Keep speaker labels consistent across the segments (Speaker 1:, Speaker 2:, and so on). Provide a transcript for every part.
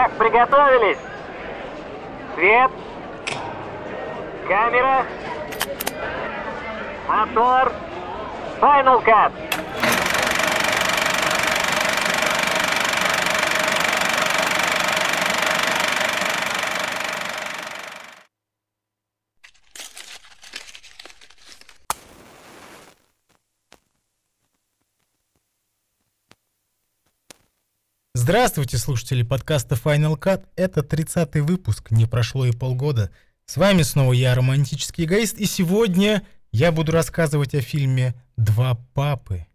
Speaker 1: Итак, приготовились. Свет. Камера. Мотор. Final Cut.
Speaker 2: Здравствуйте, слушатели подкаста Final Cut. Это 30-й выпуск, не прошло и полгода. С вами снова я, романтический эгоист, и сегодня я буду рассказывать о фильме «Два папы».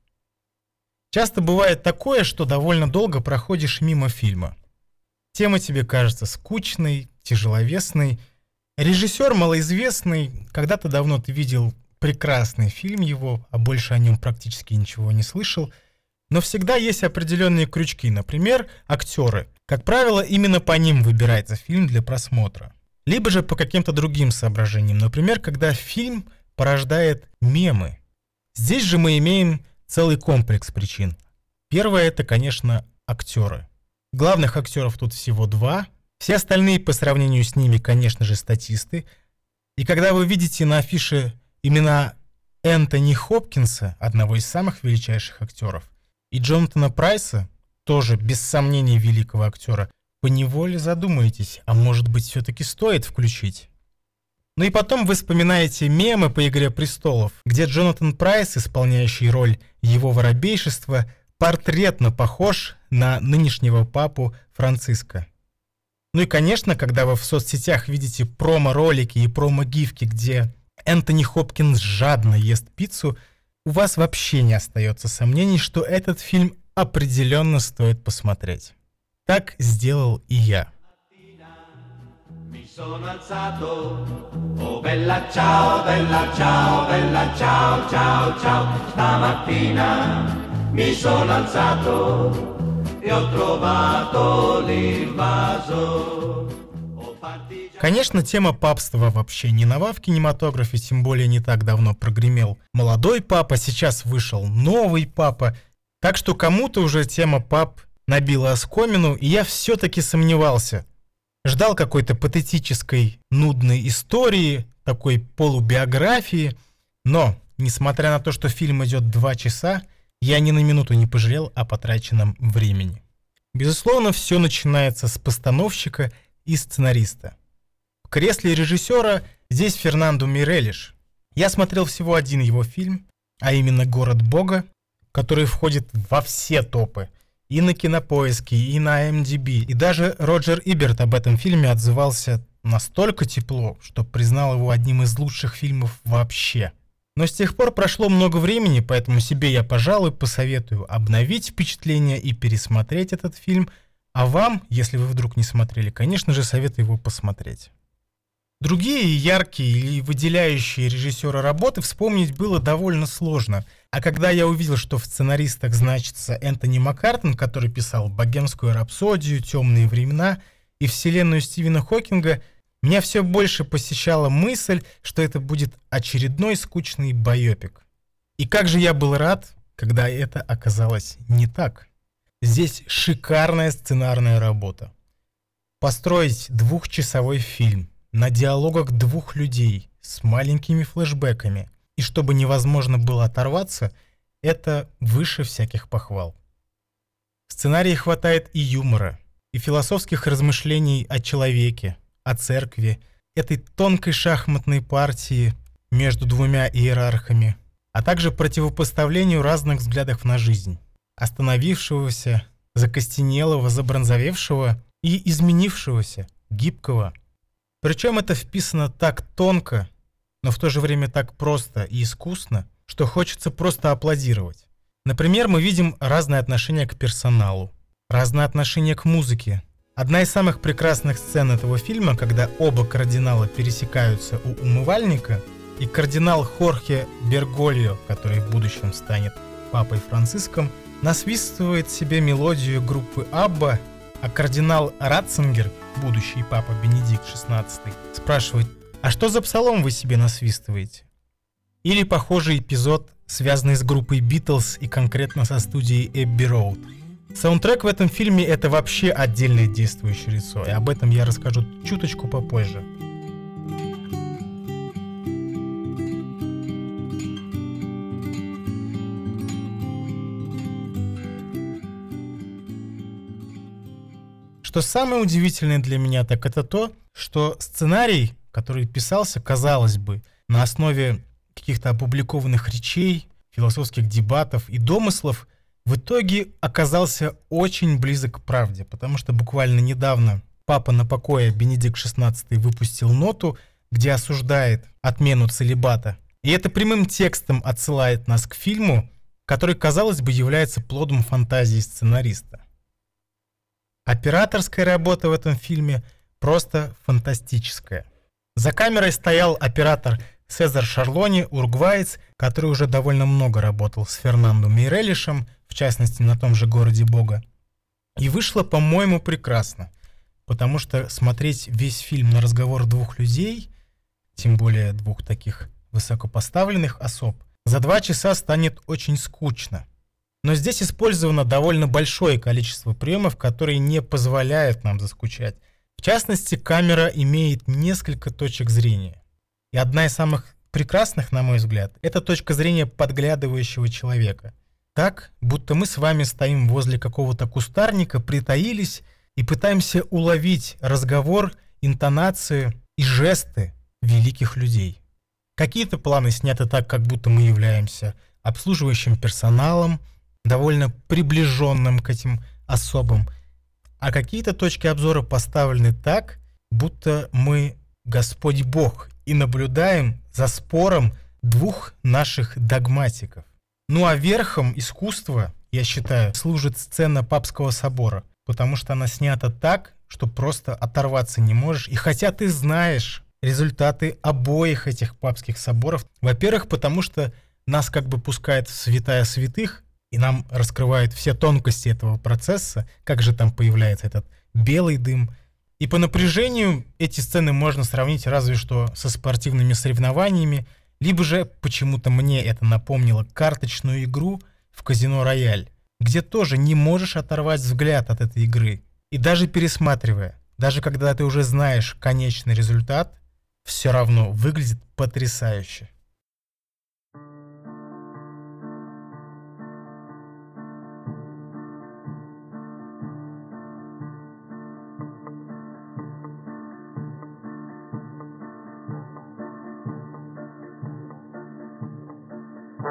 Speaker 2: Часто бывает такое, что довольно долго проходишь мимо фильма. Тема тебе кажется скучной, тяжеловесной. Режиссер малоизвестный, когда-то давно ты видел прекрасный фильм его, а больше о нем практически ничего не слышал – но всегда есть определенные крючки, например, актеры. Как правило, именно по ним выбирается фильм для просмотра. Либо же по каким-то другим соображениям, например, когда фильм порождает мемы. Здесь же мы имеем целый комплекс причин. Первое это, конечно, актеры. Главных актеров тут всего два. Все остальные по сравнению с ними, конечно же, статисты. И когда вы видите на афише имена Энтони Хопкинса, одного из самых величайших актеров, и Джонатана Прайса, тоже без сомнений великого актера, поневоле задумаетесь, а может быть все-таки стоит включить. Ну и потом вы вспоминаете мемы по «Игре престолов», где Джонатан Прайс, исполняющий роль его воробейшества, портретно похож на нынешнего папу Франциска. Ну и, конечно, когда вы в соцсетях видите промо-ролики и промо-гифки, где Энтони Хопкинс жадно ест пиццу – у вас вообще не остается сомнений, что этот фильм определенно стоит посмотреть. Так сделал и я. oh mi sono alzato e ho trovato l'invaso. Конечно, тема папства вообще не нова в кинематографе, тем более не так давно прогремел молодой папа, сейчас вышел новый папа. Так что кому-то уже тема пап набила оскомину, и я все-таки сомневался. Ждал какой-то патетической, нудной истории, такой полубиографии, но, несмотря на то, что фильм идет два часа, я ни на минуту не пожалел о потраченном времени. Безусловно, все начинается с постановщика и сценариста кресле режиссера здесь Фернандо Мирелиш. Я смотрел всего один его фильм, а именно «Город Бога», который входит во все топы. И на Кинопоиске, и на MDB. И даже Роджер Иберт об этом фильме отзывался настолько тепло, что признал его одним из лучших фильмов вообще. Но с тех пор прошло много времени, поэтому себе я, пожалуй, посоветую обновить впечатление и пересмотреть этот фильм, а вам, если вы вдруг не смотрели, конечно же, советую его посмотреть. Другие яркие или выделяющие режиссера работы вспомнить было довольно сложно. А когда я увидел, что в сценаристах значится Энтони Маккартон, который писал «Богемскую рапсодию», «Темные времена» и «Вселенную Стивена Хокинга», меня все больше посещала мысль, что это будет очередной скучный байопик. И как же я был рад, когда это оказалось не так. Здесь шикарная сценарная работа. Построить двухчасовой фильм, на диалогах двух людей с маленькими флешбэками, и чтобы невозможно было оторваться, это выше всяких похвал. В сценарии хватает и юмора, и философских размышлений о человеке, о церкви, этой тонкой шахматной партии между двумя иерархами, а также противопоставлению разных взглядов на жизнь, остановившегося, закостенелого, забронзовевшего и изменившегося, гибкого, причем это вписано так тонко, но в то же время так просто и искусно, что хочется просто аплодировать. Например, мы видим разное отношение к персоналу, разное отношение к музыке. Одна из самых прекрасных сцен этого фильма, когда оба кардинала пересекаются у умывальника, и кардинал Хорхе Бергольо, который в будущем станет папой Франциском, насвистывает себе мелодию группы Абба, а кардинал Ратцингер будущий папа Бенедикт XVI, спрашивает, а что за псалом вы себе насвистываете? Или похожий эпизод, связанный с группой Битлз и конкретно со студией Эбби Роуд. Саундтрек в этом фильме это вообще отдельное действующее лицо, и об этом я расскажу чуточку попозже. Что самое удивительное для меня, так это то, что сценарий, который писался, казалось бы, на основе каких-то опубликованных речей, философских дебатов и домыслов, в итоге оказался очень близок к правде, потому что буквально недавно папа на покое Бенедикт XVI выпустил ноту, где осуждает отмену целебата. И это прямым текстом отсылает нас к фильму, который, казалось бы, является плодом фантазии сценариста. Операторская работа в этом фильме просто фантастическая. За камерой стоял оператор Цезарь Шарлони, уругваец, который уже довольно много работал с Фернандо Мирелишем, в частности на том же «Городе Бога». И вышло, по-моему, прекрасно, потому что смотреть весь фильм на разговор двух людей, тем более двух таких высокопоставленных особ, за два часа станет очень скучно – но здесь использовано довольно большое количество приемов, которые не позволяют нам заскучать. В частности, камера имеет несколько точек зрения. И одна из самых прекрасных, на мой взгляд, это точка зрения подглядывающего человека. Так, будто мы с вами стоим возле какого-то кустарника, притаились и пытаемся уловить разговор, интонацию и жесты великих людей. Какие-то планы сняты так, как будто мы являемся обслуживающим персоналом, довольно приближенным к этим особым, а какие-то точки обзора поставлены так, будто мы Господь Бог и наблюдаем за спором двух наших догматиков. Ну а верхом искусства, я считаю, служит сцена Папского собора, потому что она снята так, что просто оторваться не можешь. И хотя ты знаешь результаты обоих этих папских соборов, во-первых, потому что нас как бы пускает в святая святых, и нам раскрывают все тонкости этого процесса, как же там появляется этот белый дым. И по напряжению эти сцены можно сравнить разве что со спортивными соревнованиями, либо же почему-то мне это напомнило карточную игру в казино «Рояль», где тоже не можешь оторвать взгляд от этой игры. И даже пересматривая, даже когда ты уже знаешь конечный результат, все равно выглядит потрясающе.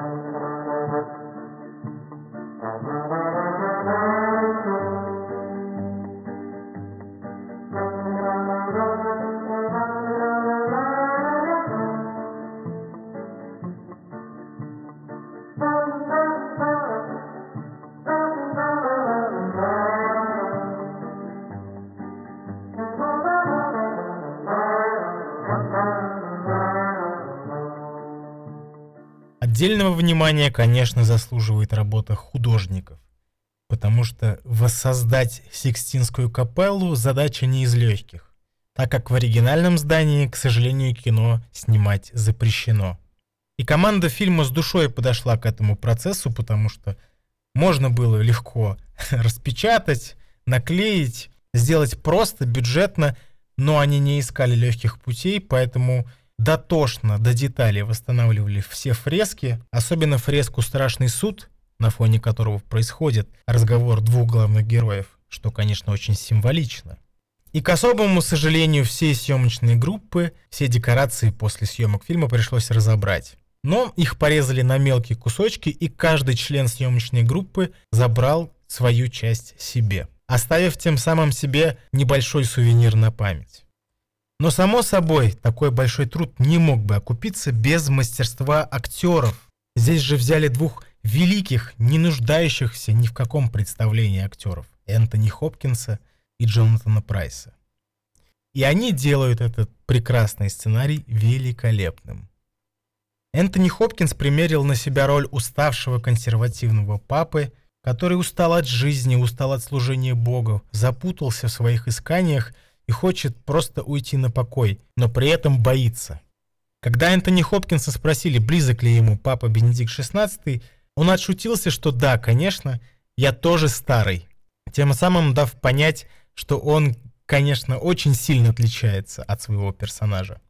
Speaker 2: Bye. Отдельного внимания, конечно, заслуживает работа художников, потому что воссоздать Сикстинскую капеллу задача не из легких, так как в оригинальном здании, к сожалению, кино снимать запрещено. И команда фильма с душой подошла к этому процессу, потому что можно было легко распечатать, наклеить, сделать просто, бюджетно, но они не искали легких путей, поэтому дотошно, до деталей восстанавливали все фрески, особенно фреску «Страшный суд», на фоне которого происходит разговор двух главных героев, что, конечно, очень символично. И к особому сожалению, все съемочные группы, все декорации после съемок фильма пришлось разобрать. Но их порезали на мелкие кусочки, и каждый член съемочной группы забрал свою часть себе, оставив тем самым себе небольшой сувенир на память. Но, само собой, такой большой труд не мог бы окупиться без мастерства актеров. Здесь же взяли двух великих, не нуждающихся ни в каком представлении актеров. Энтони Хопкинса и Джонатана Прайса. И они делают этот прекрасный сценарий великолепным. Энтони Хопкинс примерил на себя роль уставшего консервативного папы, который устал от жизни, устал от служения Богу, запутался в своих исканиях и хочет просто уйти на покой, но при этом боится. Когда Энтони Хопкинса спросили, близок ли ему папа Бенедикт XVI, он отшутился, что да, конечно, я тоже старый, тем самым дав понять, что он, конечно, очень сильно отличается от своего персонажа.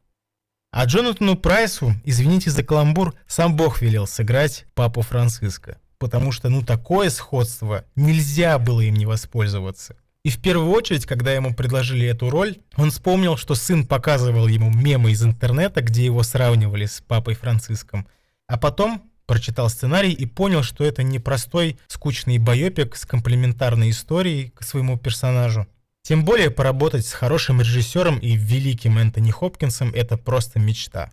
Speaker 2: А Джонатану Прайсу, извините за каламбур, сам Бог велел сыграть папу Франциска, потому что, ну, такое сходство, нельзя было им не воспользоваться. И в первую очередь, когда ему предложили эту роль, он вспомнил, что сын показывал ему мемы из интернета, где его сравнивали с папой Франциском. А потом прочитал сценарий и понял, что это не простой скучный байопик с комплементарной историей к своему персонажу. Тем более поработать с хорошим режиссером и великим Энтони Хопкинсом — это просто мечта.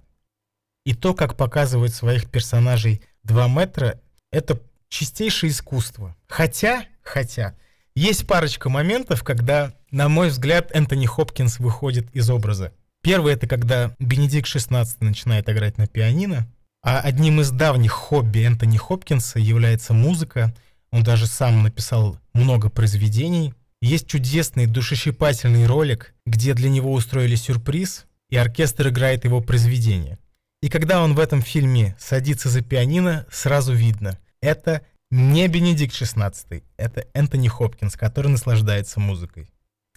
Speaker 2: И то, как показывают своих персонажей 2 метра, это чистейшее искусство. Хотя, хотя, есть парочка моментов, когда, на мой взгляд, Энтони Хопкинс выходит из образа. Первый — это когда Бенедикт XVI начинает играть на пианино, а одним из давних хобби Энтони Хопкинса является музыка. Он даже сам написал много произведений. Есть чудесный душещипательный ролик, где для него устроили сюрприз, и оркестр играет его произведение. И когда он в этом фильме садится за пианино, сразу видно — это не Бенедикт XVI, это Энтони Хопкинс, который наслаждается музыкой.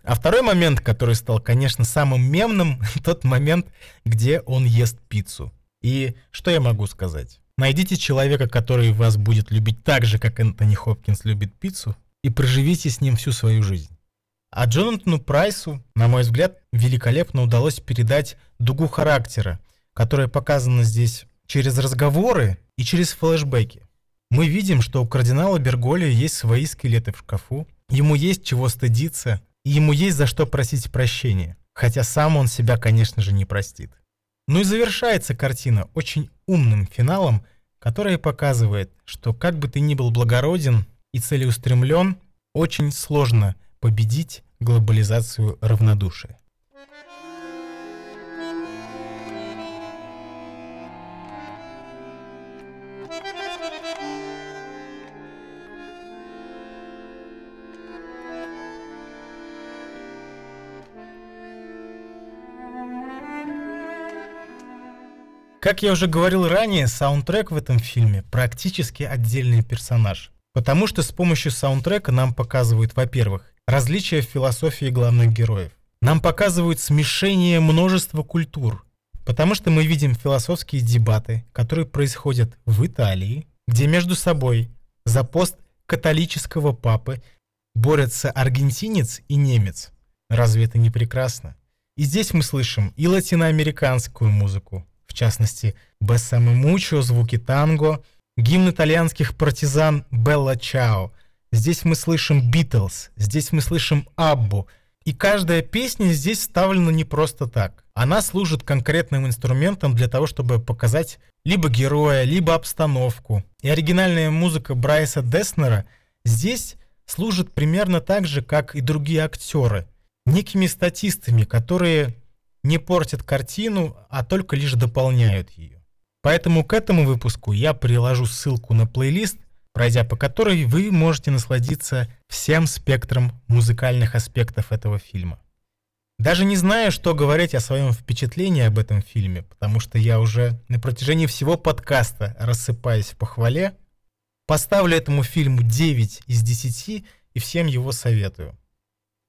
Speaker 2: А второй момент, который стал, конечно, самым мемным, тот момент, где он ест пиццу. И что я могу сказать? Найдите человека, который вас будет любить так же, как Энтони Хопкинс любит пиццу, и проживите с ним всю свою жизнь. А Джонатану Прайсу, на мой взгляд, великолепно удалось передать дугу характера, которая показана здесь через разговоры и через флешбеки. Мы видим, что у кардинала Берголи есть свои скелеты в шкафу, ему есть чего стыдиться, и ему есть за что просить прощения, хотя сам он себя, конечно же, не простит. Ну и завершается картина очень умным финалом, который показывает, что как бы ты ни был благороден и целеустремлен, очень сложно победить глобализацию равнодушия. Как я уже говорил ранее, саундтрек в этом фильме практически отдельный персонаж. Потому что с помощью саундтрека нам показывают, во-первых, различия в философии главных героев. Нам показывают смешение множества культур. Потому что мы видим философские дебаты, которые происходят в Италии, где между собой за пост католического папы борются аргентинец и немец. Разве это не прекрасно? И здесь мы слышим и латиноамериканскую музыку, в частности, «Бессаме Мучо», «Звуки танго», гимн итальянских партизан «Белла Чао». Здесь мы слышим «Битлз», здесь мы слышим «Аббу», и каждая песня здесь вставлена не просто так. Она служит конкретным инструментом для того, чтобы показать либо героя, либо обстановку. И оригинальная музыка Брайса Деснера здесь служит примерно так же, как и другие актеры. Некими статистами, которые не портят картину, а только лишь дополняют ее. Поэтому к этому выпуску я приложу ссылку на плейлист, пройдя по которой вы можете насладиться всем спектром музыкальных аспектов этого фильма. Даже не знаю, что говорить о своем впечатлении об этом фильме, потому что я уже на протяжении всего подкаста рассыпаюсь в похвале, поставлю этому фильму 9 из 10 и всем его советую.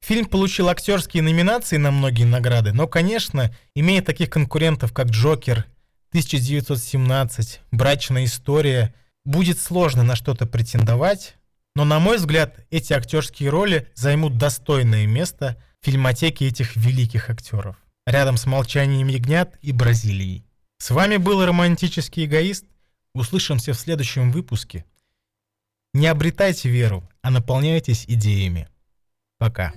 Speaker 2: Фильм получил актерские номинации на многие награды, но, конечно, имея таких конкурентов, как «Джокер», «1917», «Брачная история», будет сложно на что-то претендовать, но, на мой взгляд, эти актерские роли займут достойное место в фильмотеке этих великих актеров, рядом с «Молчанием ягнят» и «Бразилией». С вами был романтический эгоист. Услышимся в следующем выпуске. Не обретайте веру, а наполняйтесь идеями. Пока.